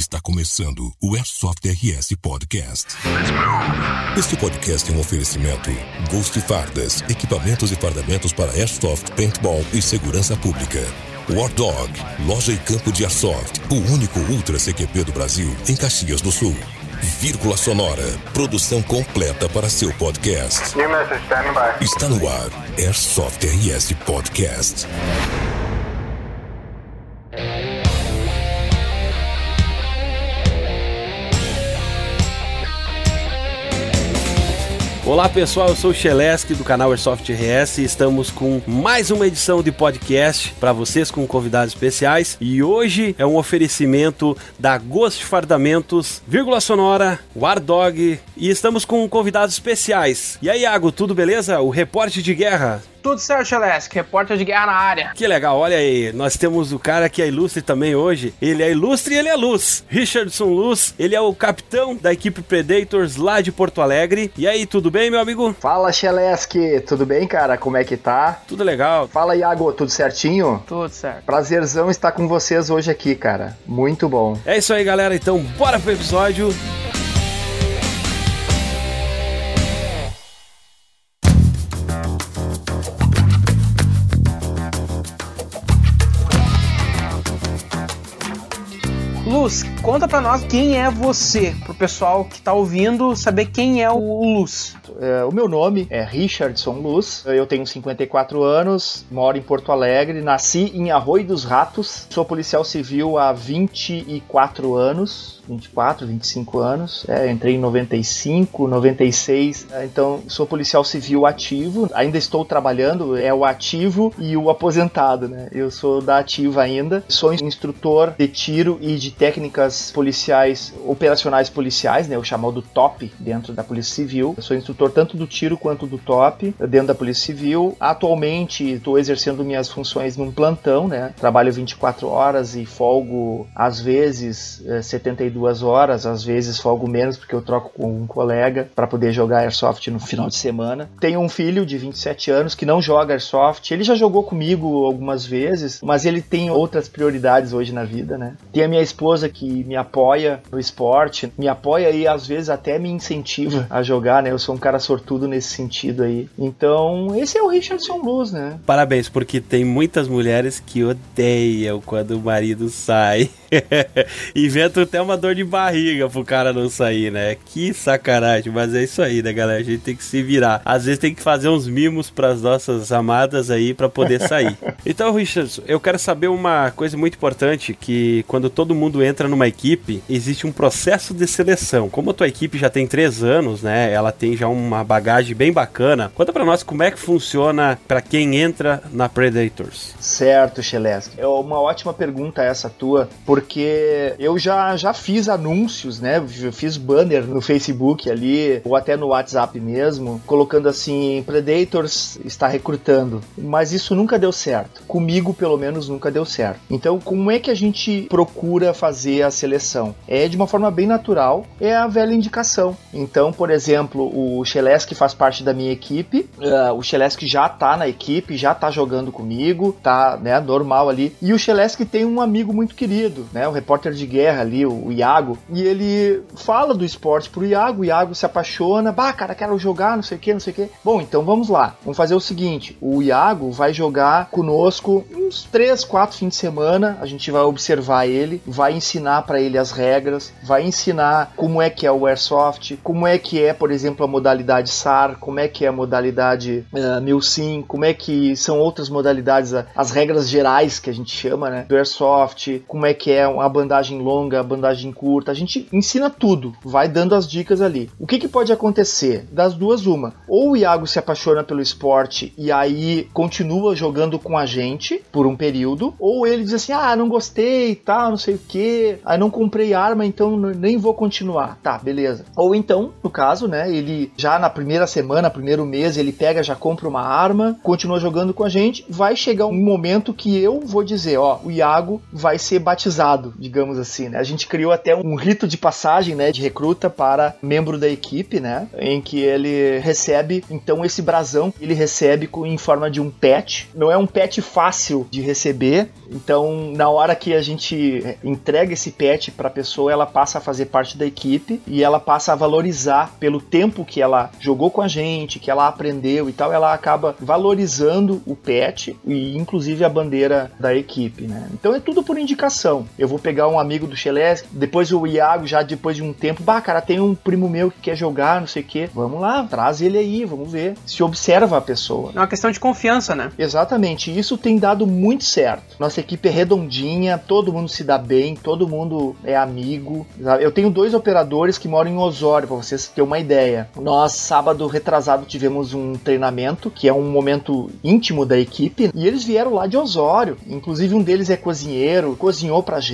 Está começando o Airsoft RS Podcast. Este podcast é um oferecimento Ghost Fardas, equipamentos e fardamentos para Airsoft, Paintball e segurança pública. War Dog, loja e campo de Airsoft, o único Ultra CQP do Brasil em Caxias do Sul. Vírgula Sonora, produção completa para seu podcast. Está no ar, Airsoft RS Podcast. Olá pessoal, eu sou o Cheleski do canal Airsoft RS e estamos com mais uma edição de podcast para vocês com convidados especiais e hoje é um oferecimento da Ghost Fardamentos, vírgula sonora, War Dog e estamos com convidados especiais. E aí, Iago, tudo beleza? O reporte de guerra. Tudo certo, Celeste. Repórter de guerra na área. Que legal, olha aí, nós temos o cara que é ilustre também hoje. Ele é ilustre e ele é luz. Richardson Luz, ele é o capitão da equipe Predators lá de Porto Alegre. E aí, tudo bem, meu amigo? Fala, Cheleski. Tudo bem, cara? Como é que tá? Tudo legal. Fala, Iago. Tudo certinho? Tudo certo. Prazerzão estar com vocês hoje aqui, cara. Muito bom. É isso aí, galera. Então, bora pro episódio. Conta pra nós quem é você, pro pessoal que tá ouvindo saber quem é o Luz. É, o meu nome é Richardson Luz, eu tenho 54 anos, moro em Porto Alegre, nasci em Arroio dos Ratos, sou policial civil há 24 anos, 24, 25 anos. É, entrei em 95, 96. É, então, sou policial civil ativo. Ainda estou trabalhando, é o ativo e o aposentado, né? Eu sou da ativa ainda. Sou instrutor de tiro e de técnicas policiais, operacionais policiais, né? O chamado TOP dentro da Polícia Civil. Eu sou instrutor tanto do tiro quanto do TOP dentro da Polícia Civil. Atualmente, estou exercendo minhas funções num plantão, né? Trabalho 24 horas e folgo, às vezes, é, 72 duas horas, às vezes folgo menos porque eu troco com um colega para poder jogar airsoft no final de semana. Tenho um filho de 27 anos que não joga airsoft. Ele já jogou comigo algumas vezes, mas ele tem outras prioridades hoje na vida, né? Tem a minha esposa que me apoia no esporte, me apoia e às vezes até me incentiva a jogar, né? Eu sou um cara sortudo nesse sentido aí. Então, esse é o Richardson Blues, né? Parabéns, porque tem muitas mulheres que odeiam quando o marido sai. Inventam até uma dor de barriga pro cara não sair, né? Que sacanagem, mas é isso aí, né, galera? A gente tem que se virar. Às vezes tem que fazer uns mimos pras nossas amadas aí para poder sair. então, Richardson, eu quero saber uma coisa muito importante, que quando todo mundo entra numa equipe, existe um processo de seleção. Como a tua equipe já tem três anos, né? Ela tem já uma bagagem bem bacana. Conta pra nós como é que funciona para quem entra na Predators. Certo, Cheleski. É uma ótima pergunta essa tua, porque eu já, já fiz anúncios, né? Eu fiz banner no Facebook ali, ou até no WhatsApp mesmo, colocando assim: Predators está recrutando. Mas isso nunca deu certo. Comigo, pelo menos, nunca deu certo. Então, como é que a gente procura fazer a seleção? É de uma forma bem natural, é a velha indicação. Então, por exemplo, o Cheleski faz parte da minha equipe, uh, o Cheleski já tá na equipe, já tá jogando comigo, tá, né, normal ali. E o Cheleski tem um amigo muito querido, né, o repórter de guerra ali, o, Iago, e ele fala do esporte pro Iago, o Iago se apaixona, bah, cara, quero jogar, não sei o que, não sei o que. Bom, então vamos lá, vamos fazer o seguinte, o Iago vai jogar conosco uns 3, 4 fins de semana, a gente vai observar ele, vai ensinar para ele as regras, vai ensinar como é que é o airsoft, como é que é, por exemplo, a modalidade SAR, como é que é a modalidade uh, Milsim, como é que são outras modalidades, as regras gerais que a gente chama, né, do airsoft, como é que é a bandagem longa, bandagem curta, a gente ensina tudo, vai dando as dicas ali. O que, que pode acontecer? Das duas, uma. Ou o Iago se apaixona pelo esporte e aí continua jogando com a gente por um período, ou ele diz assim, ah, não gostei, tá, não sei o que, aí não comprei arma, então nem vou continuar. Tá, beleza. Ou então, no caso, né, ele já na primeira semana, primeiro mês, ele pega, já compra uma arma, continua jogando com a gente, vai chegar um momento que eu vou dizer, ó, o Iago vai ser batizado digamos assim, né? A gente criou até um rito de passagem, né, de recruta para membro da equipe, né, em que ele recebe então esse brasão, ele recebe em forma de um pet. Não é um pet fácil de receber, então na hora que a gente entrega esse pet para a pessoa, ela passa a fazer parte da equipe e ela passa a valorizar pelo tempo que ela jogou com a gente, que ela aprendeu e tal, ela acaba valorizando o pet e inclusive a bandeira da equipe, né? Então é tudo por indicação. Eu vou pegar um amigo do Cheleste, depois o Iago já depois de um tempo, bah, cara, tem um primo meu que quer jogar, não sei o que. Vamos lá, traz ele aí, vamos ver. Se observa a pessoa. É uma questão de confiança, né? Exatamente. Isso tem dado muito certo. Nossa equipe é redondinha, todo mundo se dá bem, todo mundo é amigo. Eu tenho dois operadores que moram em Osório, para vocês terem uma ideia. Nós, sábado retrasado, tivemos um treinamento, que é um momento íntimo da equipe, e eles vieram lá de Osório. Inclusive, um deles é cozinheiro, cozinhou pra gente.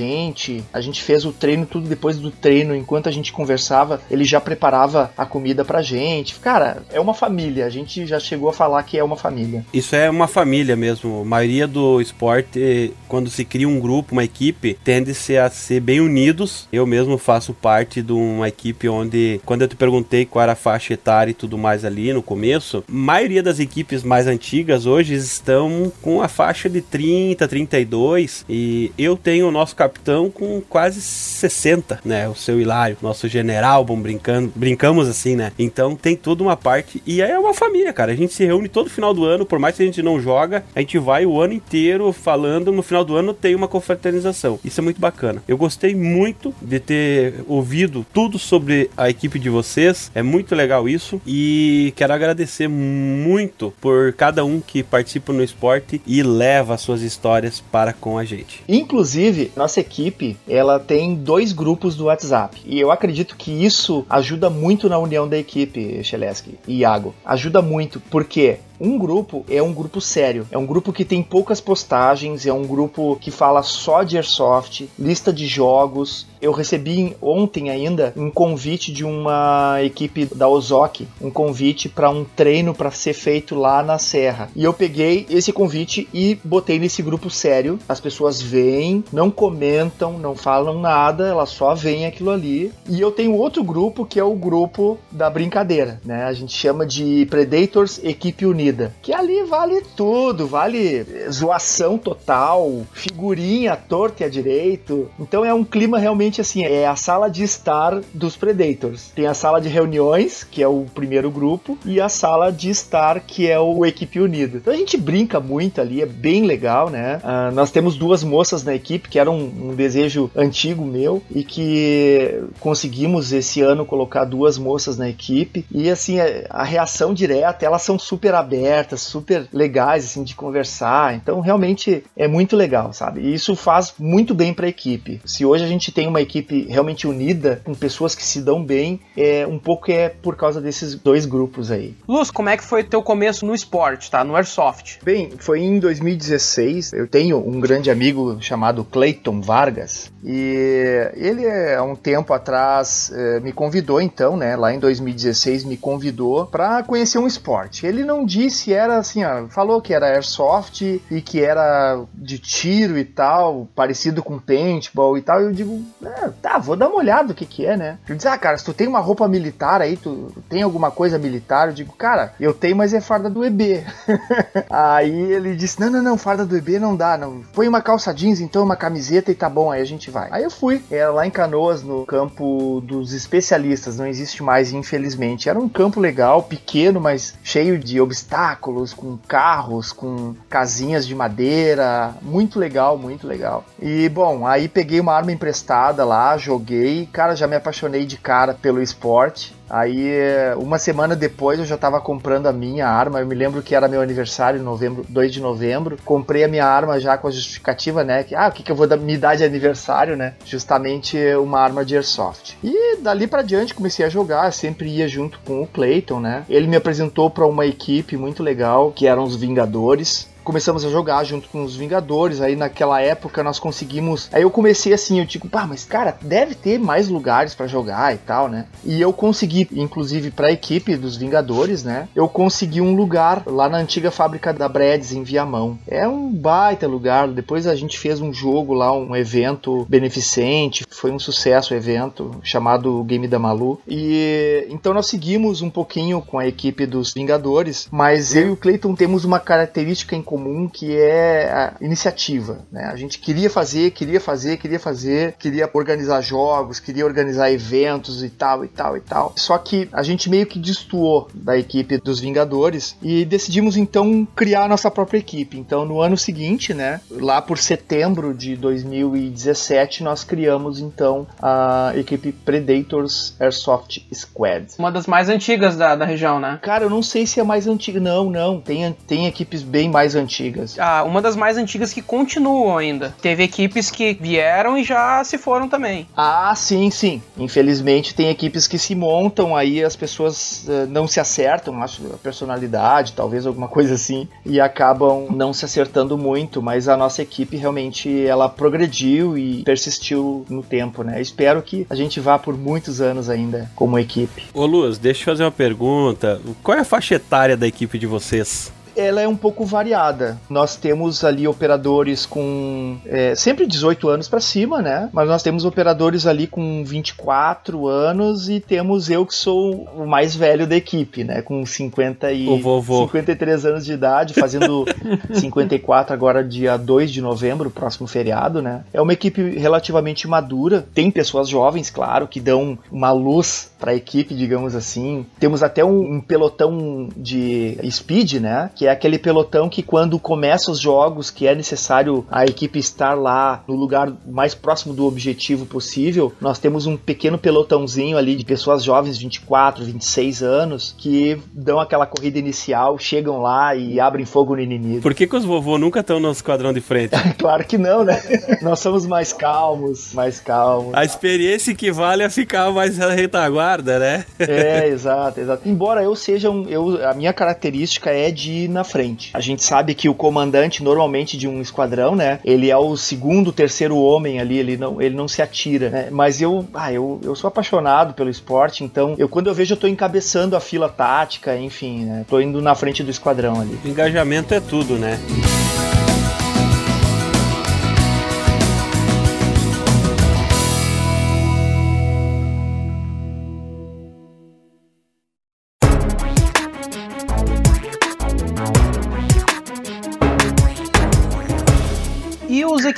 A gente fez o treino tudo depois do treino, enquanto a gente conversava, ele já preparava a comida pra gente. Cara, é uma família. A gente já chegou a falar que é uma família. Isso é uma família mesmo. A maioria do esporte, quando se cria um grupo, uma equipe, tende-se a ser bem unidos. Eu mesmo faço parte de uma equipe onde, quando eu te perguntei qual era a faixa etária e tudo mais ali no começo, a maioria das equipes mais antigas hoje estão com a faixa de 30, 32 e eu tenho o nosso capitão com quase 60, né? O seu Hilário, nosso general, bom, brincando, brincamos assim, né? Então tem toda uma parte e é uma família, cara. A gente se reúne todo final do ano, por mais que a gente não joga, a gente vai o ano inteiro falando, no final do ano tem uma confraternização. Isso é muito bacana. Eu gostei muito de ter ouvido tudo sobre a equipe de vocês. É muito legal isso e quero agradecer muito por cada um que participa no esporte e leva suas histórias para com a gente. Inclusive, nossa equipe, ela tem dois grupos do WhatsApp. E eu acredito que isso ajuda muito na união da equipe, Cheleski e Iago. Ajuda muito, porque um grupo é um grupo sério, é um grupo que tem poucas postagens, é um grupo que fala só de airsoft, lista de jogos. Eu recebi ontem ainda um convite de uma equipe da Ozok, um convite para um treino para ser feito lá na Serra. E eu peguei esse convite e botei nesse grupo sério. As pessoas vêm, não comentam, não falam nada, elas só veem aquilo ali. E eu tenho outro grupo que é o grupo da brincadeira, né? A gente chama de Predators Equipe Unida que ali vale tudo, vale zoação total, figurinha torta e a direito. Então é um clima realmente assim, é a sala de estar dos Predators. Tem a sala de reuniões, que é o primeiro grupo, e a sala de estar, que é o Equipe Unida. Então a gente brinca muito ali, é bem legal, né? Uh, nós temos duas moças na equipe, que era um, um desejo antigo meu, e que conseguimos esse ano colocar duas moças na equipe. E assim, a reação direta, elas são super abertas abertas, super legais assim de conversar. Então realmente é muito legal, sabe? E isso faz muito bem para a equipe. Se hoje a gente tem uma equipe realmente unida, com pessoas que se dão bem, é um pouco é por causa desses dois grupos aí. Luz, como é que foi teu começo no esporte, tá? No airsoft? Bem, foi em 2016. Eu tenho um grande amigo chamado Clayton Vargas e ele há um tempo atrás eh, me convidou então, né, lá em 2016 me convidou para conhecer um esporte. Ele não disse disse era assim, ó, falou que era airsoft e que era de tiro e tal, parecido com paintball e tal. Eu digo, é, tá, vou dar uma olhada o que que é, né? Ele disse, ah, cara, se tu tem uma roupa militar aí, tu tem alguma coisa militar? Eu digo, cara, eu tenho, mas é farda do EB. aí ele disse, não, não, não, farda do EB não dá, não. Põe uma calça jeans, então, uma camiseta e tá bom, aí a gente vai. Aí eu fui, era lá em Canoas, no campo dos especialistas, não existe mais, infelizmente. Era um campo legal, pequeno, mas cheio de obstáculos obstáculos, com carros, com casinhas de madeira. Muito legal, muito legal. E bom, aí peguei uma arma emprestada lá, joguei. Cara, já me apaixonei de cara pelo esporte. Aí, uma semana depois, eu já estava comprando a minha arma. Eu me lembro que era meu aniversário, novembro, 2 de novembro. Comprei a minha arma já com a justificativa, né? Que, ah, o que, que eu vou me dar de aniversário, né? Justamente uma arma de airsoft. E dali para diante comecei a jogar. Sempre ia junto com o Clayton, né? Ele me apresentou para uma equipe muito legal, que eram os Vingadores começamos a jogar junto com os Vingadores. Aí naquela época nós conseguimos. Aí eu comecei assim, eu digo, pá, mas cara, deve ter mais lugares para jogar e tal, né? E eu consegui, inclusive para a equipe dos Vingadores, né? Eu consegui um lugar lá na antiga fábrica da Breads em Viamão. É um baita lugar. Depois a gente fez um jogo lá, um evento beneficente. Foi um sucesso o evento chamado Game da Malu. E então nós seguimos um pouquinho com a equipe dos Vingadores, mas eu e o Clayton temos uma característica em comum que é a iniciativa. Né? A gente queria fazer, queria fazer, queria fazer, queria organizar jogos, queria organizar eventos e tal e tal e tal. Só que a gente meio que destoou da equipe dos Vingadores e decidimos então criar a nossa própria equipe. Então no ano seguinte, né, lá por setembro de 2017, nós criamos então a equipe Predators Airsoft Squad. Uma das mais antigas da, da região, né? Cara, eu não sei se é mais antiga. Não, não. Tem, tem equipes bem mais antigas. Ah, uma das mais antigas que continuam ainda. Teve equipes que vieram e já se foram também. Ah, sim, sim. Infelizmente tem equipes que se montam, aí as pessoas uh, não se acertam, acho, a personalidade, talvez alguma coisa assim, e acabam não se acertando muito, mas a nossa equipe realmente ela progrediu e persistiu no tempo, né? Espero que a gente vá por muitos anos ainda como equipe. Ô Luz, deixa eu fazer uma pergunta. Qual é a faixa etária da equipe de vocês? Ela é um pouco variada. Nós temos ali operadores com é, sempre 18 anos para cima, né? Mas nós temos operadores ali com 24 anos e temos eu que sou o mais velho da equipe, né? Com 50 e 53 anos de idade, fazendo 54 agora dia 2 de novembro, próximo feriado, né? É uma equipe relativamente madura, tem pessoas jovens, claro, que dão uma luz para a equipe, digamos assim. Temos até um, um pelotão de speed, né? Que é aquele pelotão que quando começa os jogos, que é necessário a equipe estar lá no lugar mais próximo do objetivo possível, nós temos um pequeno pelotãozinho ali de pessoas jovens, 24, 26 anos, que dão aquela corrida inicial, chegam lá e abrem fogo no inimigo. Por que, que os vovô nunca estão no esquadrão de frente? claro que não, né? nós somos mais calmos, mais calmos. A experiência que vale é ficar mais na retaguarda, né? é, exato, exato. Embora eu seja um. Eu, a minha característica é de na frente. A gente sabe que o comandante, normalmente, de um esquadrão, né? Ele é o segundo, terceiro homem ali, ele não, ele não se atira, né? Mas eu, ah, eu, eu sou apaixonado pelo esporte, então eu quando eu vejo eu tô encabeçando a fila tática, enfim, né? Tô indo na frente do esquadrão ali. Engajamento é tudo, né?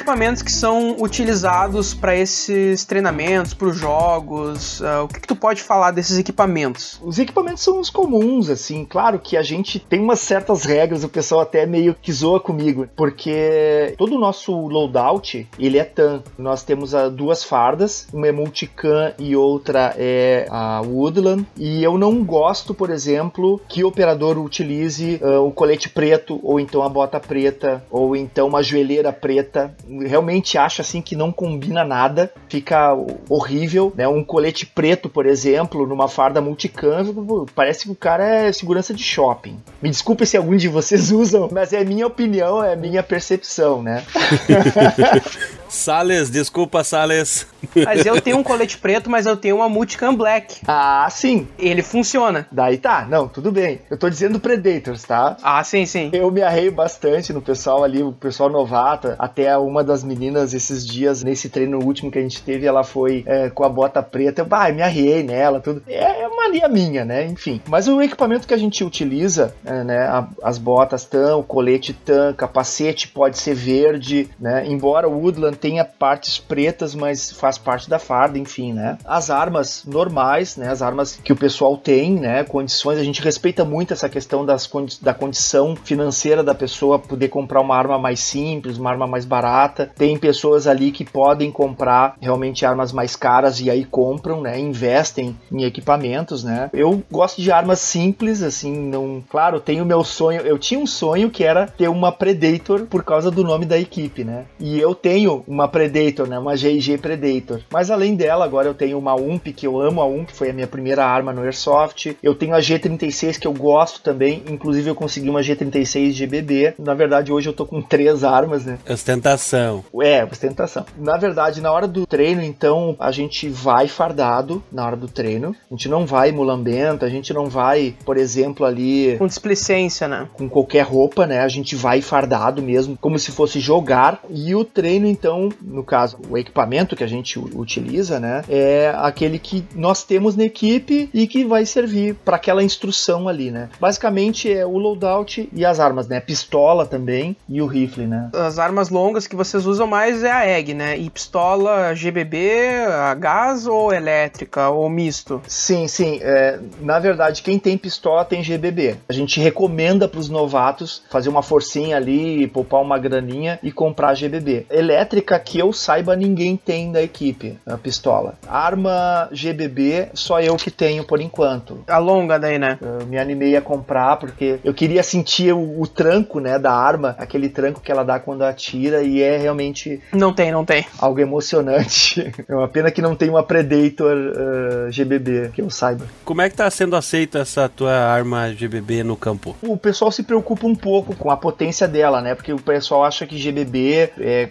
Equipamentos que são utilizados para esses treinamentos, para os jogos? Uh, o que, que, tu pode falar desses equipamentos? Os equipamentos são os comuns, assim. Claro que a gente tem umas certas regras, o pessoal até meio que zoa comigo, porque todo o nosso loadout, ele é TAM. Nós temos uh, duas fardas, uma é multicam e outra é a Woodland, e eu não gosto, por exemplo, que o operador utilize uh, o colete preto, ou então a bota preta, ou então uma joelheira preta realmente acho assim que não combina nada, fica horrível, né? Um colete preto, por exemplo, numa farda multicam, parece que o cara é segurança de shopping. Me desculpe se algum de vocês usam, mas é minha opinião, é minha percepção, né? Sales, desculpa, Sales. Mas eu tenho um colete preto, mas eu tenho uma Multicam Black. Ah, sim. Ele funciona. Daí tá, não, tudo bem. Eu tô dizendo Predators, tá? Ah, sim, sim. Eu me arreio bastante no pessoal ali, o pessoal novata. Até uma das meninas esses dias, nesse treino último que a gente teve, ela foi é, com a bota preta. Eu, bah, me arrei nela, tudo. É, é uma linha minha, né? Enfim. Mas o equipamento que a gente utiliza, é, né? A, as botas tão, o colete tão, capacete pode ser verde, né? Embora o Woodland tenha partes pretas, mas faz parte da farda, enfim, né? As armas normais, né? As armas que o pessoal tem, né? Condições, a gente respeita muito essa questão das condi da condição financeira da pessoa poder comprar uma arma mais simples, uma arma mais barata. Tem pessoas ali que podem comprar realmente armas mais caras e aí compram, né? Investem em equipamento equipamentos, né? Eu gosto de armas simples, assim, não. Claro, tenho meu sonho. Eu tinha um sonho que era ter uma Predator por causa do nome da equipe, né? E eu tenho uma Predator, né? Uma GIG Predator. Mas além dela, agora eu tenho uma UMP, que eu amo a UMP, foi a minha primeira arma no Airsoft. Eu tenho a G36, que eu gosto também. Inclusive, eu consegui uma G36 GBB. Na verdade, hoje eu tô com três armas, né? Ostentação. É, ostentação. Na verdade, na hora do treino, então, a gente vai fardado na hora do treino. A gente não vai mulambento, a gente não vai, por exemplo, ali. Com displicência, né? Com qualquer roupa, né? A gente vai fardado mesmo, como se fosse jogar. E o treino, então, no caso, o equipamento que a gente utiliza, né? É aquele que nós temos na equipe e que vai servir para aquela instrução ali, né? Basicamente é o loadout e as armas, né? Pistola também e o rifle, né? As armas longas que vocês usam mais é a EG, né? E pistola GBB, a gás ou elétrica ou misto? Sim, sim. É, na verdade, quem tem pistola tem GBB. A gente recomenda para os novatos fazer uma forcinha ali, poupar uma graninha e comprar GBB. Elétrica que eu saiba ninguém tem da equipe, a pistola. Arma GBB só eu que tenho por enquanto. A longa daí, né? Eu me animei a comprar porque eu queria sentir o, o tranco, né, da arma, aquele tranco que ela dá quando atira e é realmente não tem, não tem. Algo emocionante. É uma pena que não tem uma Predator uh, GBB, que eu saiba. Como é que tá sendo aceita essa tua arma GBB no campo? O pessoal se preocupa um pouco com a potência dela, né? Porque o pessoal acha que GBB é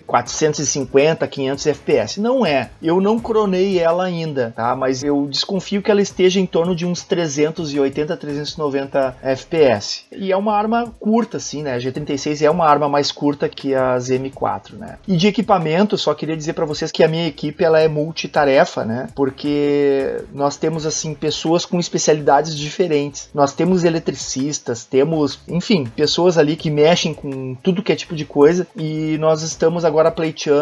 450, 500 FPS. Não é. Eu não cronei ela ainda, tá? Mas eu desconfio que ela esteja em torno de uns 380, 390 FPS. E é uma arma curta, assim, né? A G36 é uma arma mais curta que as M4, né? E de equipamento, só queria dizer para vocês que a minha equipe ela é multitarefa, né? Porque nós temos assim pessoas com especialidades diferentes. Nós temos eletricistas, temos, enfim, pessoas ali que mexem com tudo que é tipo de coisa e nós estamos agora pleiteando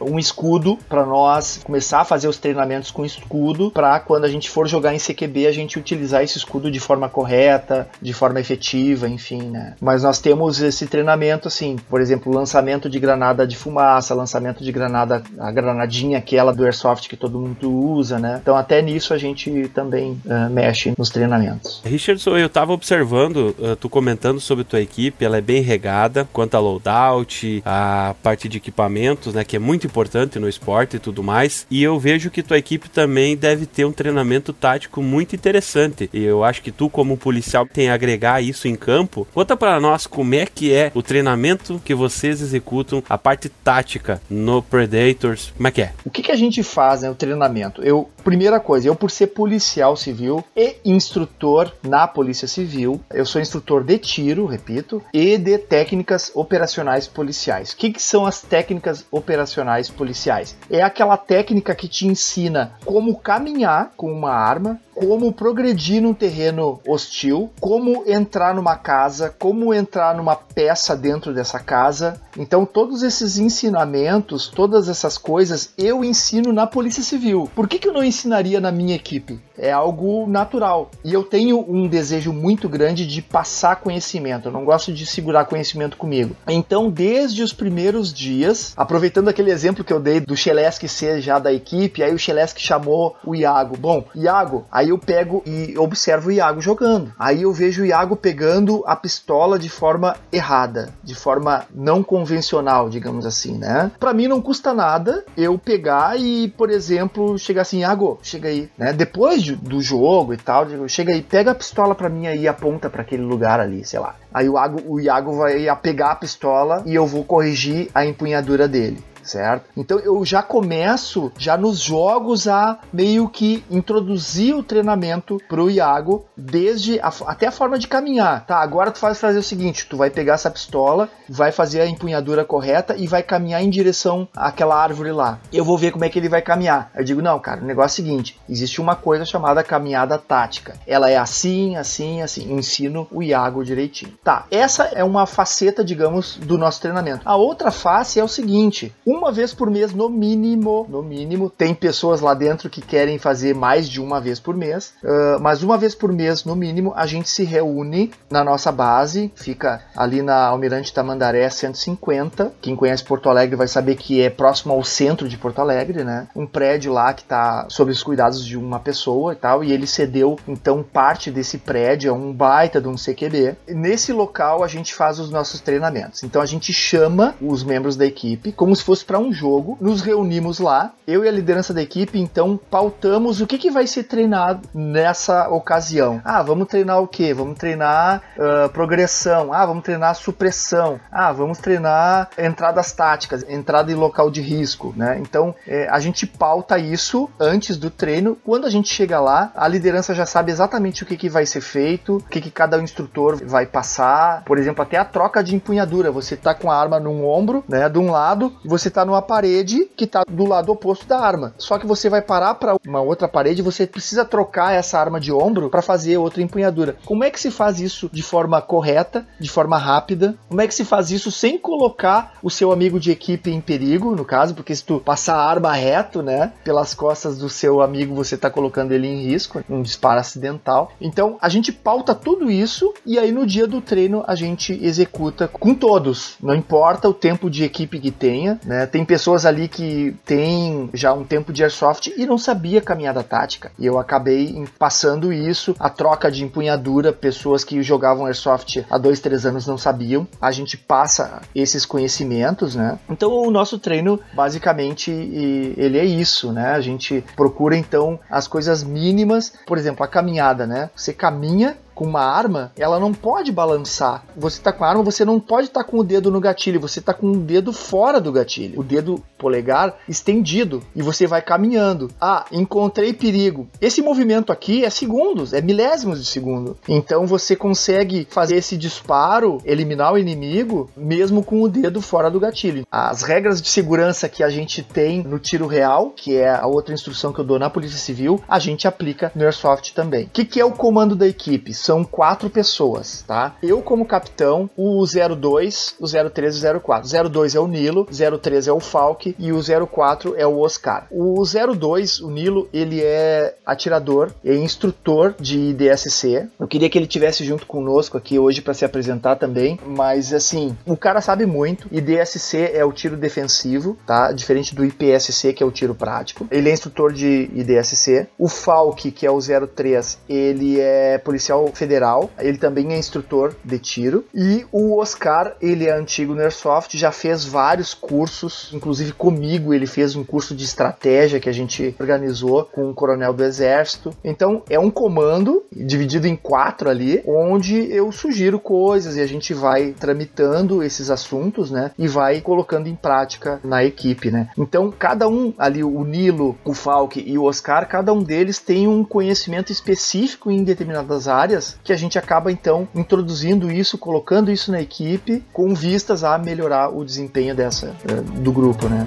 um escudo para nós começar a fazer os treinamentos com escudo para quando a gente for jogar em CQB a gente utilizar esse escudo de forma correta, de forma efetiva, enfim, né? Mas nós temos esse treinamento assim, por exemplo, lançamento de granada de fumaça, lançamento de granada, a granadinha aquela do airsoft que todo mundo usa, né? Então até nisso a gente também uh, mexe nos treinamentos. Richardson, eu tava observando, uh, tu comentando sobre tua equipe, ela é bem regada quanto a loadout, a parte de equipamentos, né, que é muito importante no esporte e tudo mais. E eu vejo que tua equipe também deve ter um treinamento tático muito interessante. E eu acho que tu como policial tem a agregar isso em campo. Conta para nós como é que é o treinamento que vocês executam, a parte tática no Predators. Como é que é? O que, que a gente faz, né, o treinamento? Eu, primeira coisa, eu por ser policial civil e instrutor na Polícia Civil, eu sou instrutor de tiro, repito, e de técnicas operacionais policiais. O que, que são as técnicas operacionais policiais? É aquela técnica que te ensina como caminhar com uma arma, como progredir num terreno hostil, como entrar numa casa, como entrar numa peça dentro dessa casa. Então, todos esses ensinamentos, todas essas coisas, eu ensino na Polícia Civil. Por que, que eu não ensinaria na minha equipe? É algo natural. E eu tenho um desejo muito grande de passar conhecimento. Eu não gosto de segurar conhecimento comigo. Então, desde os primeiros dias, aproveitando aquele exemplo que eu dei do Cheleski ser já da equipe, aí o Cheleski chamou o Iago. Bom, Iago, aí eu pego e observo o Iago jogando. Aí eu vejo o Iago pegando a pistola de forma errada, de forma não convencional, digamos assim, né? Para mim não custa nada eu pegar e, por exemplo, chegar assim, Iago, chega aí, né? Depois de, do jogo e tal, digo, chega aí, pega a pistola para mim aí e aponta para aquele lugar ali, sei lá. Aí o Iago, o Iago vai pegar a pistola e eu vou corrigir a empunhadura dele certo? Então eu já começo já nos jogos a meio que introduzir o treinamento pro Iago desde a, até a forma de caminhar. Tá, agora tu faz fazer o seguinte, tu vai pegar essa pistola, vai fazer a empunhadura correta e vai caminhar em direção àquela árvore lá. Eu vou ver como é que ele vai caminhar. Eu digo, não, cara, o negócio é o seguinte, existe uma coisa chamada caminhada tática. Ela é assim, assim, assim. ensino o Iago direitinho. Tá, essa é uma faceta, digamos, do nosso treinamento. A outra face é o seguinte, uma vez por mês no mínimo, no mínimo. Tem pessoas lá dentro que querem fazer mais de uma vez por mês, uh, mas uma vez por mês no mínimo a gente se reúne na nossa base, fica ali na Almirante Tamandaré 150. Quem conhece Porto Alegre vai saber que é próximo ao centro de Porto Alegre, né? Um prédio lá que está sob os cuidados de uma pessoa e tal, e ele cedeu então parte desse prédio a um baita de um CQB. Nesse local a gente faz os nossos treinamentos. Então a gente chama os membros da equipe como se fosse para um jogo, nos reunimos lá, eu e a liderança da equipe então pautamos o que, que vai ser treinado nessa ocasião. Ah, vamos treinar o que? Vamos treinar uh, progressão. Ah, vamos treinar supressão. Ah, vamos treinar entradas táticas, entrada em local de risco, né? Então é, a gente pauta isso antes do treino. Quando a gente chega lá, a liderança já sabe exatamente o que, que vai ser feito, o que, que cada instrutor vai passar. Por exemplo, até a troca de empunhadura. Você tá com a arma num ombro, né, de um lado, e você tá numa parede que tá do lado oposto da arma. Só que você vai parar para uma outra parede, você precisa trocar essa arma de ombro para fazer outra empunhadura. Como é que se faz isso de forma correta, de forma rápida? Como é que se faz isso sem colocar o seu amigo de equipe em perigo, no caso, porque se tu passar a arma reto, né, pelas costas do seu amigo, você tá colocando ele em risco, um disparo acidental. Então, a gente pauta tudo isso e aí no dia do treino a gente executa com todos, não importa o tempo de equipe que tenha, né? Tem pessoas ali que têm já um tempo de airsoft e não sabia caminhada tática. E eu acabei passando isso, a troca de empunhadura, pessoas que jogavam airsoft há dois, três anos não sabiam. A gente passa esses conhecimentos, né? Então o nosso treino, basicamente, ele é isso, né? A gente procura então as coisas mínimas, por exemplo, a caminhada, né? Você caminha com uma arma, ela não pode balançar. Você tá com a arma, você não pode estar tá com o dedo no gatilho, você tá com o dedo fora do gatilho. O dedo polegar estendido e você vai caminhando. Ah, encontrei perigo. Esse movimento aqui é segundos, é milésimos de segundo. Então você consegue fazer esse disparo, eliminar o inimigo, mesmo com o dedo fora do gatilho. As regras de segurança que a gente tem no tiro real, que é a outra instrução que eu dou na Polícia Civil, a gente aplica no Airsoft também. O que, que é o comando da equipe? São quatro pessoas, tá? Eu como capitão, o 02, o 03 e o 04. 02 é o Nilo, 03 é o Falk e o 04 é o Oscar. O 02, o Nilo, ele é atirador, é instrutor de IDSC. Eu queria que ele tivesse junto conosco aqui hoje para se apresentar também, mas assim, o cara sabe muito. IDSC é o tiro defensivo, tá? Diferente do IPSC, que é o tiro prático. Ele é instrutor de IDSC. O Falk, que é o 03, ele é policial Federal, ele também é instrutor de tiro. E o Oscar, ele é antigo no Airsoft, já fez vários cursos, inclusive comigo ele fez um curso de estratégia que a gente organizou com um coronel do exército. Então é um comando dividido em quatro ali, onde eu sugiro coisas e a gente vai tramitando esses assuntos, né? E vai colocando em prática na equipe, né? Então cada um ali, o Nilo, o Falk e o Oscar, cada um deles tem um conhecimento específico em determinadas áreas que a gente acaba então introduzindo isso, colocando isso na equipe com vistas a melhorar o desempenho dessa eh, do grupo, né?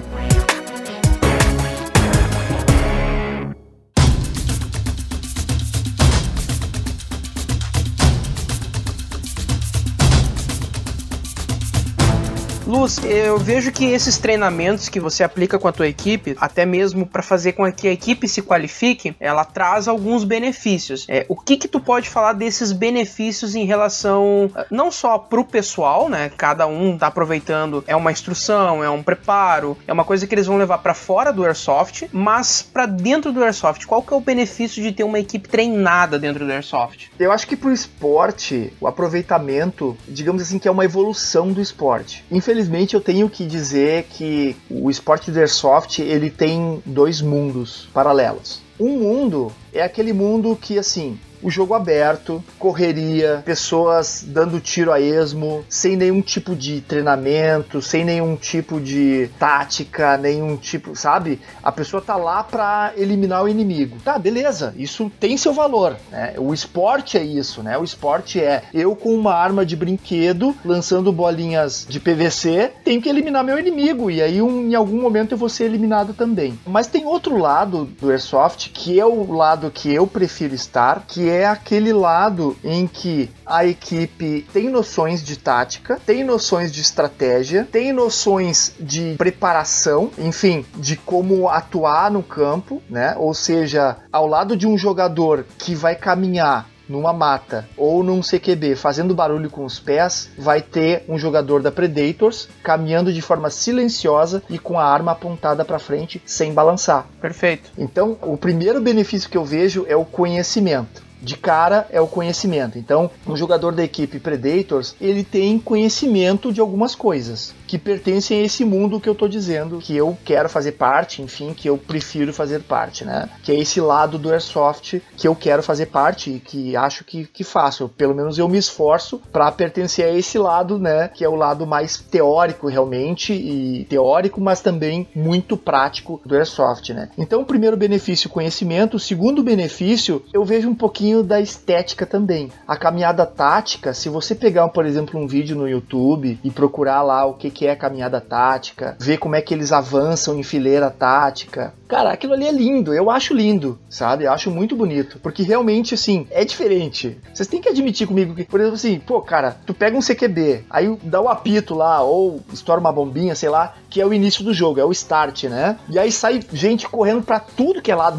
Luz, eu vejo que esses treinamentos que você aplica com a tua equipe, até mesmo para fazer com que a equipe se qualifique, ela traz alguns benefícios. É, o que que tu pode falar desses benefícios em relação eh, não só pro pessoal, né? Cada um tá aproveitando é uma instrução, é um preparo, é uma coisa que eles vão levar para fora do airsoft, mas para dentro do airsoft, qual que é o benefício de ter uma equipe treinada dentro do airsoft? Eu acho que pro esporte, o aproveitamento, digamos assim, que é uma evolução do esporte. Infelizmente infelizmente eu tenho que dizer que o esporte do airsoft ele tem dois mundos paralelos. Um mundo é aquele mundo que assim o jogo aberto, correria, pessoas dando tiro a esmo, sem nenhum tipo de treinamento, sem nenhum tipo de tática, nenhum tipo, sabe? A pessoa tá lá pra eliminar o inimigo. Tá, beleza, isso tem seu valor, né? O esporte é isso, né? O esporte é eu com uma arma de brinquedo, lançando bolinhas de PVC, tenho que eliminar meu inimigo, e aí um, em algum momento eu vou ser eliminado também. Mas tem outro lado do Airsoft, que é o lado que eu prefiro estar, que é aquele lado em que a equipe tem noções de tática, tem noções de estratégia, tem noções de preparação, enfim, de como atuar no campo, né? Ou seja, ao lado de um jogador que vai caminhar numa mata ou num CQB fazendo barulho com os pés, vai ter um jogador da Predators caminhando de forma silenciosa e com a arma apontada para frente sem balançar. Perfeito. Então, o primeiro benefício que eu vejo é o conhecimento de cara é o conhecimento. Então, um jogador da equipe Predators, ele tem conhecimento de algumas coisas que pertencem a esse mundo que eu tô dizendo que eu quero fazer parte, enfim, que eu prefiro fazer parte, né? Que é esse lado do Airsoft que eu quero fazer parte e que acho que, que faço. Pelo menos eu me esforço para pertencer a esse lado, né? Que é o lado mais teórico realmente e teórico, mas também muito prático do Airsoft, né? Então, primeiro benefício, conhecimento. Segundo benefício, eu vejo um pouquinho da estética também. A caminhada tática, se você pegar, por exemplo, um vídeo no YouTube e procurar lá o que, que que é caminhada tática, ver como é que eles avançam em fileira tática. Cara, aquilo ali é lindo, eu acho lindo, sabe? Eu acho muito bonito, porque realmente, assim, é diferente. Vocês têm que admitir comigo que, por exemplo, assim, pô, cara, tu pega um CQB, aí dá o um apito lá, ou estoura uma bombinha, sei lá, que é o início do jogo, é o start, né? E aí sai gente correndo para tudo que é lado.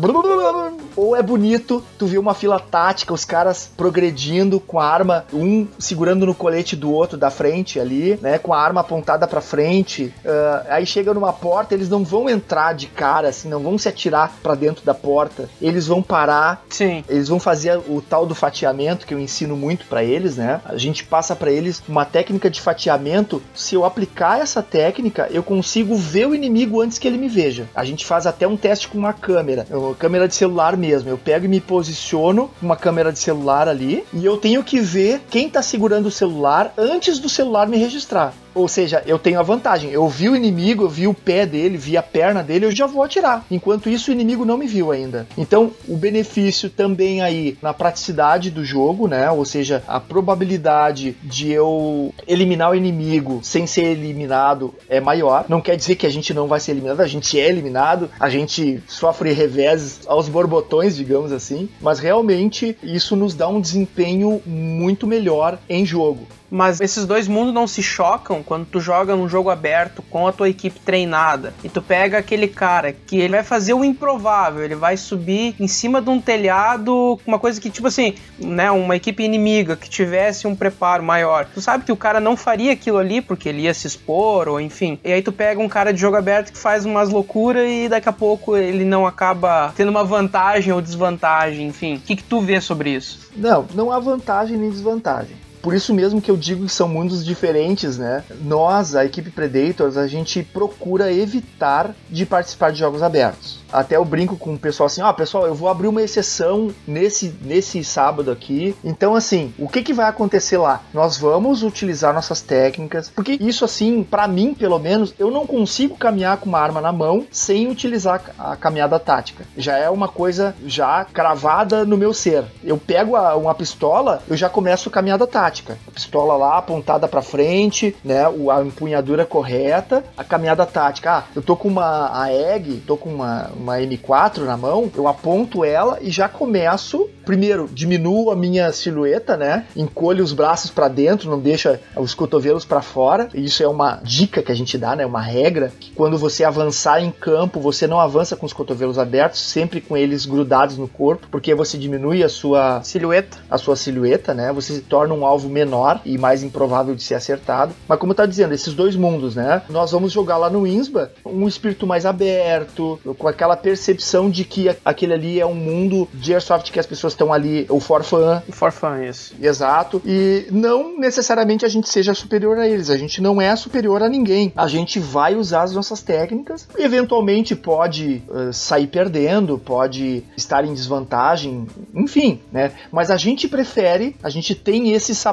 Ou é bonito, tu vê uma fila tática, os caras progredindo com a arma, um segurando no colete do outro da frente ali, né? Com a arma apontada para frente. Uh, aí chega numa porta, eles não vão entrar de cara, assim, não vão se atirar para dentro da porta. Eles vão parar. Sim. Eles vão fazer o tal do fatiamento que eu ensino muito para eles, né? A gente passa para eles uma técnica de fatiamento. Se eu aplicar essa técnica, eu consigo ver o inimigo antes que ele me veja. A gente faz até um teste com uma câmera, uma câmera de celular mesmo. Eu pego e me posiciono com uma câmera de celular ali e eu tenho que ver quem tá segurando o celular antes do celular me registrar. Ou seja, eu tenho a vantagem. Eu vi o inimigo, eu vi o pé dele, vi a perna dele, eu já vou atirar. Enquanto isso, o inimigo não me viu ainda. Então, o benefício também aí na praticidade do jogo, né? Ou seja, a probabilidade de eu eliminar o inimigo sem ser eliminado é maior. Não quer dizer que a gente não vai ser eliminado, a gente é eliminado, a gente sofre reveses aos borbotões, digamos assim. Mas realmente isso nos dá um desempenho muito melhor em jogo. Mas esses dois mundos não se chocam quando tu joga num jogo aberto com a tua equipe treinada. E tu pega aquele cara que ele vai fazer o improvável, ele vai subir em cima de um telhado, uma coisa que, tipo assim, né, uma equipe inimiga que tivesse um preparo maior. Tu sabe que o cara não faria aquilo ali porque ele ia se expor, ou enfim. E aí tu pega um cara de jogo aberto que faz umas loucuras e daqui a pouco ele não acaba tendo uma vantagem ou desvantagem, enfim. O que, que tu vê sobre isso? Não, não há vantagem nem desvantagem. Por isso mesmo que eu digo que são mundos diferentes, né? Nós, a equipe Predators, a gente procura evitar de participar de jogos abertos. Até eu brinco com o pessoal assim, ó, pessoal, eu vou abrir uma exceção nesse, nesse sábado aqui. Então, assim, o que, que vai acontecer lá? Nós vamos utilizar nossas técnicas, porque isso, assim, para mim, pelo menos, eu não consigo caminhar com uma arma na mão sem utilizar a caminhada tática. Já é uma coisa já cravada no meu ser. Eu pego a, uma pistola, eu já começo a caminhada tática. A pistola lá apontada para frente, né, a empunhadura correta, a caminhada tática. Ah, eu tô com uma a egg, tô com uma uma M4 na mão, eu aponto ela e já começo. Primeiro, diminuo a minha silhueta, né? Encolho os braços para dentro, não deixa os cotovelos para fora. Isso é uma dica que a gente dá, né? Uma regra que quando você avançar em campo, você não avança com os cotovelos abertos, sempre com eles grudados no corpo, porque você diminui a sua silhueta, a sua silhueta, né? Você se torna um alvo menor e mais improvável de ser acertado. Mas como eu tá dizendo, esses dois mundos, né? Nós vamos jogar lá no Insba um espírito mais aberto, com aquela aquela percepção de que aquele ali é um mundo de airsoft que as pessoas estão ali, o for fun. O for fun, isso. Exato. E não necessariamente a gente seja superior a eles, a gente não é superior a ninguém. A gente vai usar as nossas técnicas, eventualmente pode uh, sair perdendo, pode estar em desvantagem, enfim, né? Mas a gente prefere, a gente tem esse sabor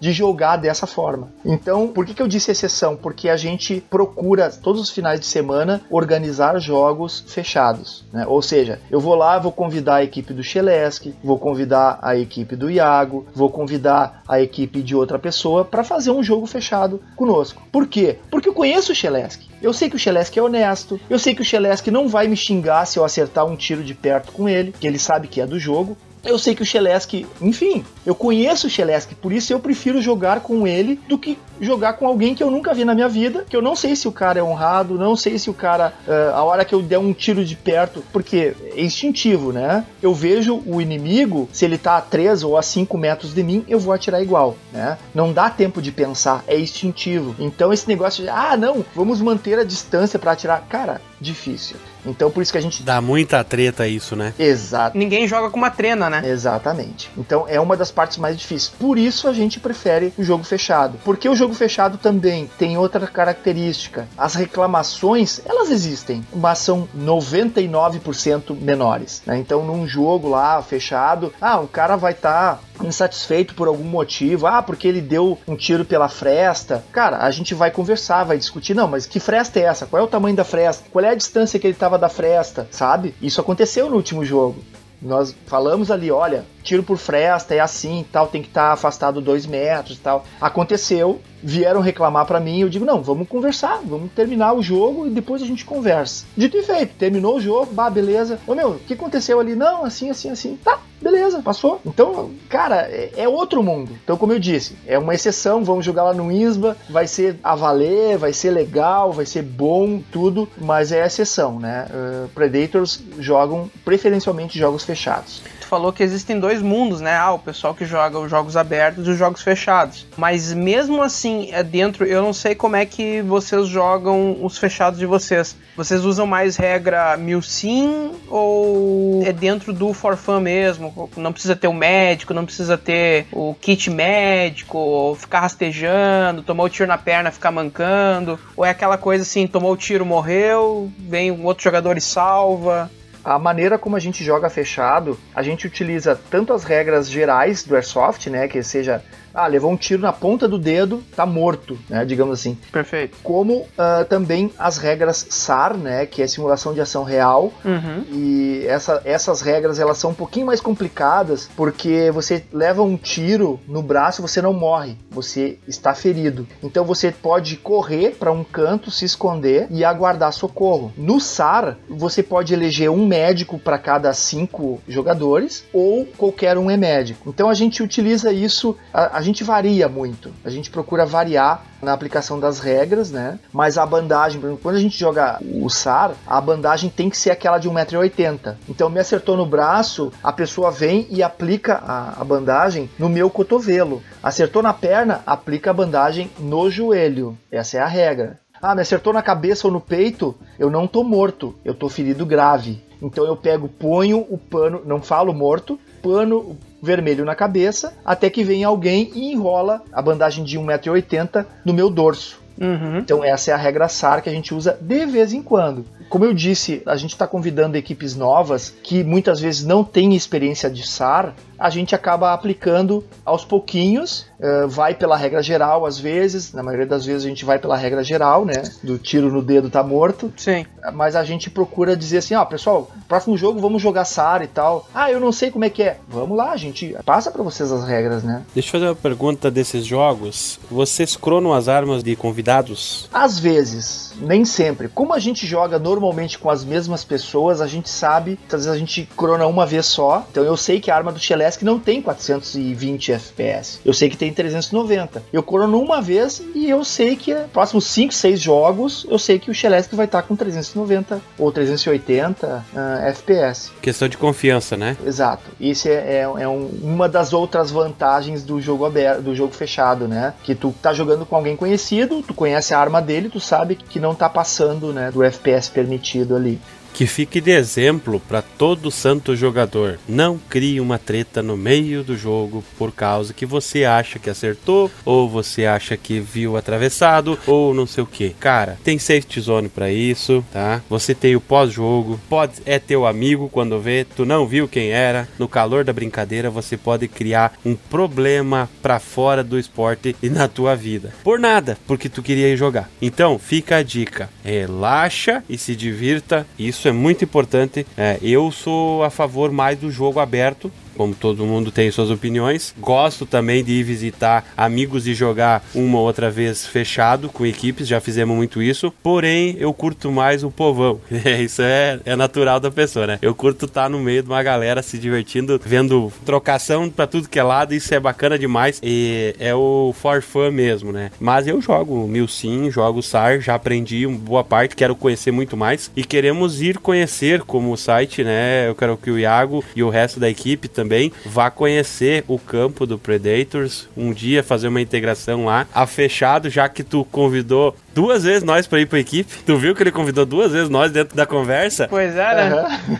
de jogar dessa forma. Então, por que, que eu disse exceção? Porque a gente procura todos os finais de semana organizar jogos fechados. Né? Ou seja, eu vou lá, vou convidar a equipe do Chelesk, vou convidar a equipe do Iago, vou convidar a equipe de outra pessoa para fazer um jogo fechado conosco. Por quê? Porque eu conheço o Chelesk. Eu sei que o Chelesk é honesto, eu sei que o Chelesk não vai me xingar se eu acertar um tiro de perto com ele, que ele sabe que é do jogo. Eu sei que o Cheleski, enfim, eu conheço o Cheleski, por isso eu prefiro jogar com ele do que jogar com alguém que eu nunca vi na minha vida, que eu não sei se o cara é honrado, não sei se o cara, uh, a hora que eu der um tiro de perto, porque é instintivo, né? Eu vejo o inimigo, se ele tá a 3 ou a 5 metros de mim, eu vou atirar igual, né? Não dá tempo de pensar, é instintivo. Então esse negócio de, ah, não, vamos manter a distância para atirar, cara, difícil. Então por isso que a gente. Dá muita treta isso, né? Exato. Ninguém joga com uma trena, né? Exatamente. Então é uma das partes mais difíceis. Por isso a gente prefere o jogo fechado. Porque o jogo fechado também tem outra característica. As reclamações, elas existem, mas são 99% menores. Né? Então num jogo lá fechado, ah, o cara vai estar. Tá insatisfeito por algum motivo, ah, porque ele deu um tiro pela fresta. Cara, a gente vai conversar, vai discutir, não, mas que fresta é essa? Qual é o tamanho da fresta? Qual é a distância que ele estava da fresta, sabe? Isso aconteceu no último jogo. Nós falamos ali, olha, tiro por fresta é assim, tal, tem que estar tá afastado dois metros e tal. Aconteceu, vieram reclamar para mim, eu digo, não, vamos conversar, vamos terminar o jogo e depois a gente conversa. Dito e feito, terminou o jogo, bah, beleza. Ô meu, o que aconteceu ali? Não, assim, assim, assim. Tá, beleza, passou. Então, cara, é, é, outro mundo. Então, como eu disse, é uma exceção, vamos jogar lá no ISBA, vai ser a valer, vai ser legal, vai ser bom, tudo, mas é exceção, né? Uh, Predators jogam preferencialmente jogos fechados falou que existem dois mundos, né? Ah, o pessoal que joga os jogos abertos e os jogos fechados. Mas mesmo assim, é dentro, eu não sei como é que vocês jogam os fechados de vocês. Vocês usam mais regra mil sim ou é dentro do for fun mesmo? Não precisa ter o médico, não precisa ter o kit médico, ficar rastejando, tomar o tiro na perna, ficar mancando, ou é aquela coisa assim, tomou o tiro, morreu, vem um outro jogador e salva a maneira como a gente joga fechado, a gente utiliza tanto as regras gerais do Airsoft, né, que seja ah, levou um tiro na ponta do dedo, tá morto, né? Digamos assim. Perfeito. Como uh, também as regras SAR, né? Que é simulação de ação real. Uhum. E essa, essas regras elas são um pouquinho mais complicadas porque você leva um tiro no braço, você não morre, você está ferido. Então você pode correr para um canto, se esconder e aguardar socorro. No SAR, você pode eleger um médico para cada cinco jogadores ou qualquer um é médico. Então a gente utiliza isso. A, a gente varia muito. A gente procura variar na aplicação das regras, né? Mas a bandagem, quando a gente joga o SAR, a bandagem tem que ser aquela de 1,80m. Então me acertou no braço, a pessoa vem e aplica a, a bandagem no meu cotovelo. Acertou na perna, aplica a bandagem no joelho. Essa é a regra. Ah, me acertou na cabeça ou no peito, eu não tô morto, eu tô ferido grave. Então eu pego, ponho o pano, não falo morto, pano vermelho na cabeça, até que vem alguém e enrola a bandagem de 1,80m no meu dorso. Uhum. Então essa é a regra SAR que a gente usa de vez em quando. Como eu disse, a gente está convidando equipes novas que muitas vezes não têm experiência de SAR, a gente acaba aplicando aos pouquinhos, uh, vai pela regra geral às vezes, na maioria das vezes a gente vai pela regra geral, né? Do tiro no dedo tá morto. Sim. Mas a gente procura dizer assim, ó, pessoal, próximo jogo vamos jogar SAR e tal. Ah, eu não sei como é que é. Vamos lá, a gente passa para vocês as regras, né? Deixa eu fazer uma pergunta desses jogos. Vocês cronam as armas de convidados? Às vezes, nem sempre. Como a gente joga normalmente com as mesmas pessoas, a gente sabe, às vezes a gente crona uma vez só. Então eu sei que a arma do Chelé que não tem 420 FPS. Eu sei que tem 390. Eu corono uma vez e eu sei que próximos 5, 6 jogos, eu sei que o Celeste vai estar com 390 ou 380 uh, FPS. Questão de confiança, né? Exato. Isso é, é, é um, uma das outras vantagens do jogo aberto, do jogo fechado, né? Que tu tá jogando com alguém conhecido, tu conhece a arma dele, tu sabe que não tá passando, né, do FPS permitido ali que fique de exemplo para todo santo jogador. Não crie uma treta no meio do jogo por causa que você acha que acertou ou você acha que viu atravessado ou não sei o que. Cara, tem safety zone para isso, tá? Você tem o pós-jogo, pode é teu amigo quando vê, tu não viu quem era, no calor da brincadeira você pode criar um problema para fora do esporte e na tua vida. Por nada, porque tu queria ir jogar. Então, fica a dica. Relaxa e se divirta. Isso é muito importante. É, eu sou a favor mais do jogo aberto Como todo mundo tem suas opiniões. Gosto também de ir visitar amigos e jogar uma ou outra vez fechado com equipes, já fizemos muito isso. Porém, eu curto mais o povão. isso é, é natural da pessoa, né? Eu curto estar tá no meio de uma galera se divertindo, vendo trocação pra tudo que é lado, isso é bacana demais. E é o for fun mesmo, né? Mas eu jogo Mil Sim, jogo SAR, já aprendi uma boa parte, quero conhecer muito mais. E queremos ir conhecer como site, né? Eu quero que o Iago e o resto da equipe também vá conhecer o campo do Predators um dia, fazer uma integração lá, a fechado, já que tu convidou duas vezes nós pra ir pra equipe. Tu viu que ele convidou duas vezes nós dentro da conversa? Pois é, né? Uhum.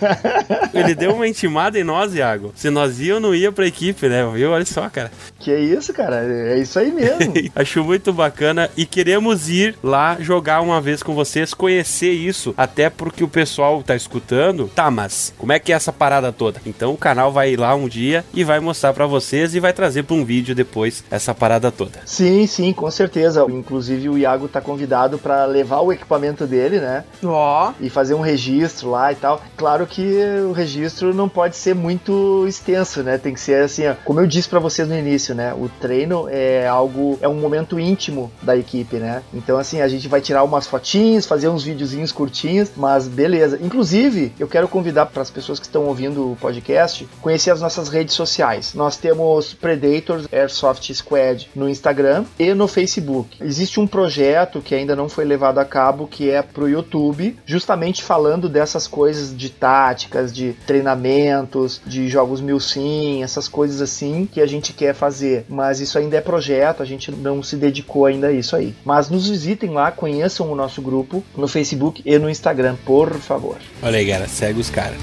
ele deu uma intimada em nós, Iago. Se nós ia ou não ia pra equipe, né? Viu? Olha só, cara. Que isso, cara. É isso aí mesmo. Acho muito bacana e queremos ir lá jogar uma vez com vocês, conhecer isso, até porque o pessoal tá escutando. Tá, mas como é que é essa parada toda? Então o canal vai ir lá um dia e vai mostrar para vocês e vai trazer para um vídeo depois essa parada toda. Sim, sim, com certeza. Inclusive o Iago tá convidado para levar o equipamento dele, né? Ó. Oh. E fazer um registro lá e tal. Claro que o registro não pode ser muito extenso, né? Tem que ser assim, ó, como eu disse para vocês no início, né? O treino é algo, é um momento íntimo da equipe, né? Então assim, a gente vai tirar umas fotinhas, fazer uns videozinhos curtinhos, mas beleza. Inclusive, eu quero convidar para as pessoas que estão ouvindo o podcast conhecer as nossas redes sociais. Nós temos Predators Airsoft Squad no Instagram e no Facebook. Existe um projeto que ainda não foi levado a cabo que é pro YouTube, justamente falando dessas coisas de táticas, de treinamentos, de jogos mil sim, essas coisas assim que a gente quer fazer. Mas isso ainda é projeto, a gente não se dedicou ainda a isso aí. Mas nos visitem lá, conheçam o nosso grupo no Facebook e no Instagram, por favor. Olha aí, galera, segue os caras.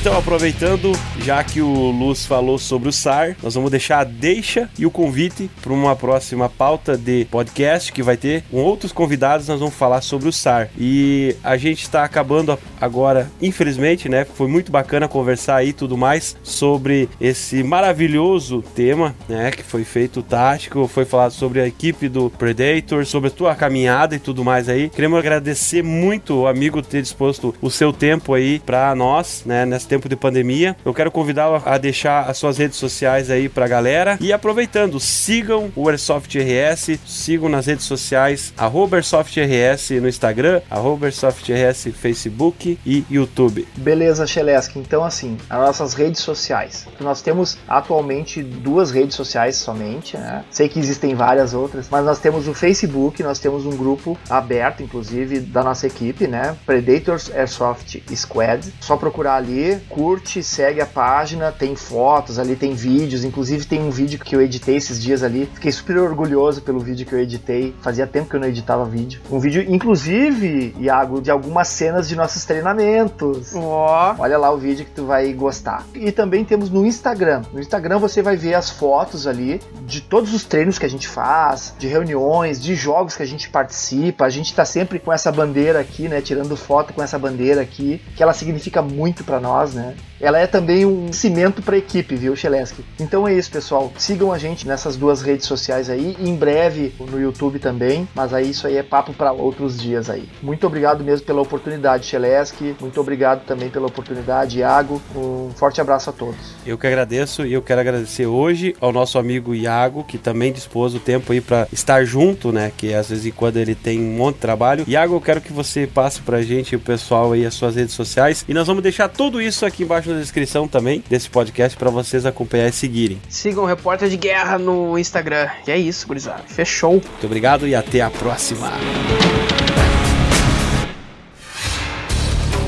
Então, aproveitando, já que o Luz falou sobre o SAR, nós vamos deixar a deixa e o convite para uma próxima pauta de podcast que vai ter com outros convidados. Nós vamos falar sobre o SAR. E a gente está acabando agora, infelizmente, né? Foi muito bacana conversar aí tudo mais sobre esse maravilhoso tema, né? Que foi feito tático, foi falado sobre a equipe do Predator, sobre a tua caminhada e tudo mais aí. Queremos agradecer muito o amigo ter disposto o seu tempo aí para nós, né? nesse tempo de pandemia. Eu quero convidá-lo a deixar as suas redes sociais aí pra galera. E aproveitando, sigam o Airsoft RS, sigam nas redes sociais, Airsoft RS no Instagram, Airsoft RS Facebook e YouTube. Beleza, Chelesk. Então, assim, as nossas redes sociais. Nós temos atualmente duas redes sociais somente, né? Sei que existem várias outras, mas nós temos o Facebook, nós temos um grupo aberto, inclusive, da nossa equipe, né? Predators Airsoft Squad. Só procurar ali curte, segue a página, tem fotos ali, tem vídeos, inclusive tem um vídeo que eu editei esses dias ali. Fiquei super orgulhoso pelo vídeo que eu editei. Fazia tempo que eu não editava vídeo. Um vídeo, inclusive, Iago, de algumas cenas de nossos treinamentos. Oh. Olha lá o vídeo que tu vai gostar. E também temos no Instagram. No Instagram você vai ver as fotos ali de todos os treinos que a gente faz, de reuniões, de jogos que a gente participa. A gente tá sempre com essa bandeira aqui, né? Tirando foto com essa bandeira aqui, que ela significa muito para nós né? Ela é também um cimento para a equipe, viu, Cheleski? Então é isso, pessoal. Sigam a gente nessas duas redes sociais aí, em breve no YouTube também, mas aí isso aí é papo para outros dias aí. Muito obrigado mesmo pela oportunidade, Cheleski. Muito obrigado também pela oportunidade, Iago. Um forte abraço a todos. Eu que agradeço e eu quero agradecer hoje ao nosso amigo Iago, que também dispôs o tempo aí para estar junto, né? Que às vezes quando ele tem um monte de trabalho. Iago, eu quero que você passe pra gente, o pessoal aí, as suas redes sociais, e nós vamos deixar tudo isso aqui embaixo na descrição também desse podcast para vocês acompanhar e seguirem. Sigam o Repórter de Guerra no Instagram. E é isso, gurizada. Fechou. Muito obrigado e até a próxima.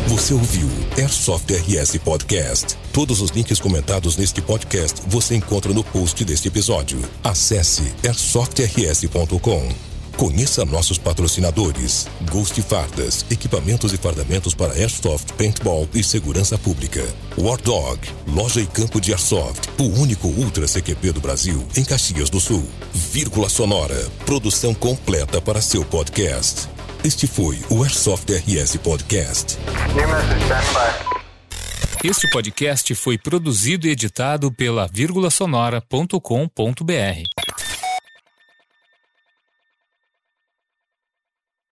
Você ouviu Airsoft RS Podcast. Todos os links comentados neste podcast você encontra no post deste episódio. Acesse airsoftrs.com. Conheça nossos patrocinadores: Ghost Fardas, equipamentos e fardamentos para Airsoft, Paintball e segurança pública. War Dog, loja e campo de Airsoft, o único Ultra CQP do Brasil, em Caxias do Sul. Vírgula Sonora, produção completa para seu podcast. Este foi o Airsoft RS Podcast. Este podcast foi produzido e editado pela vírgula sonora.com.br.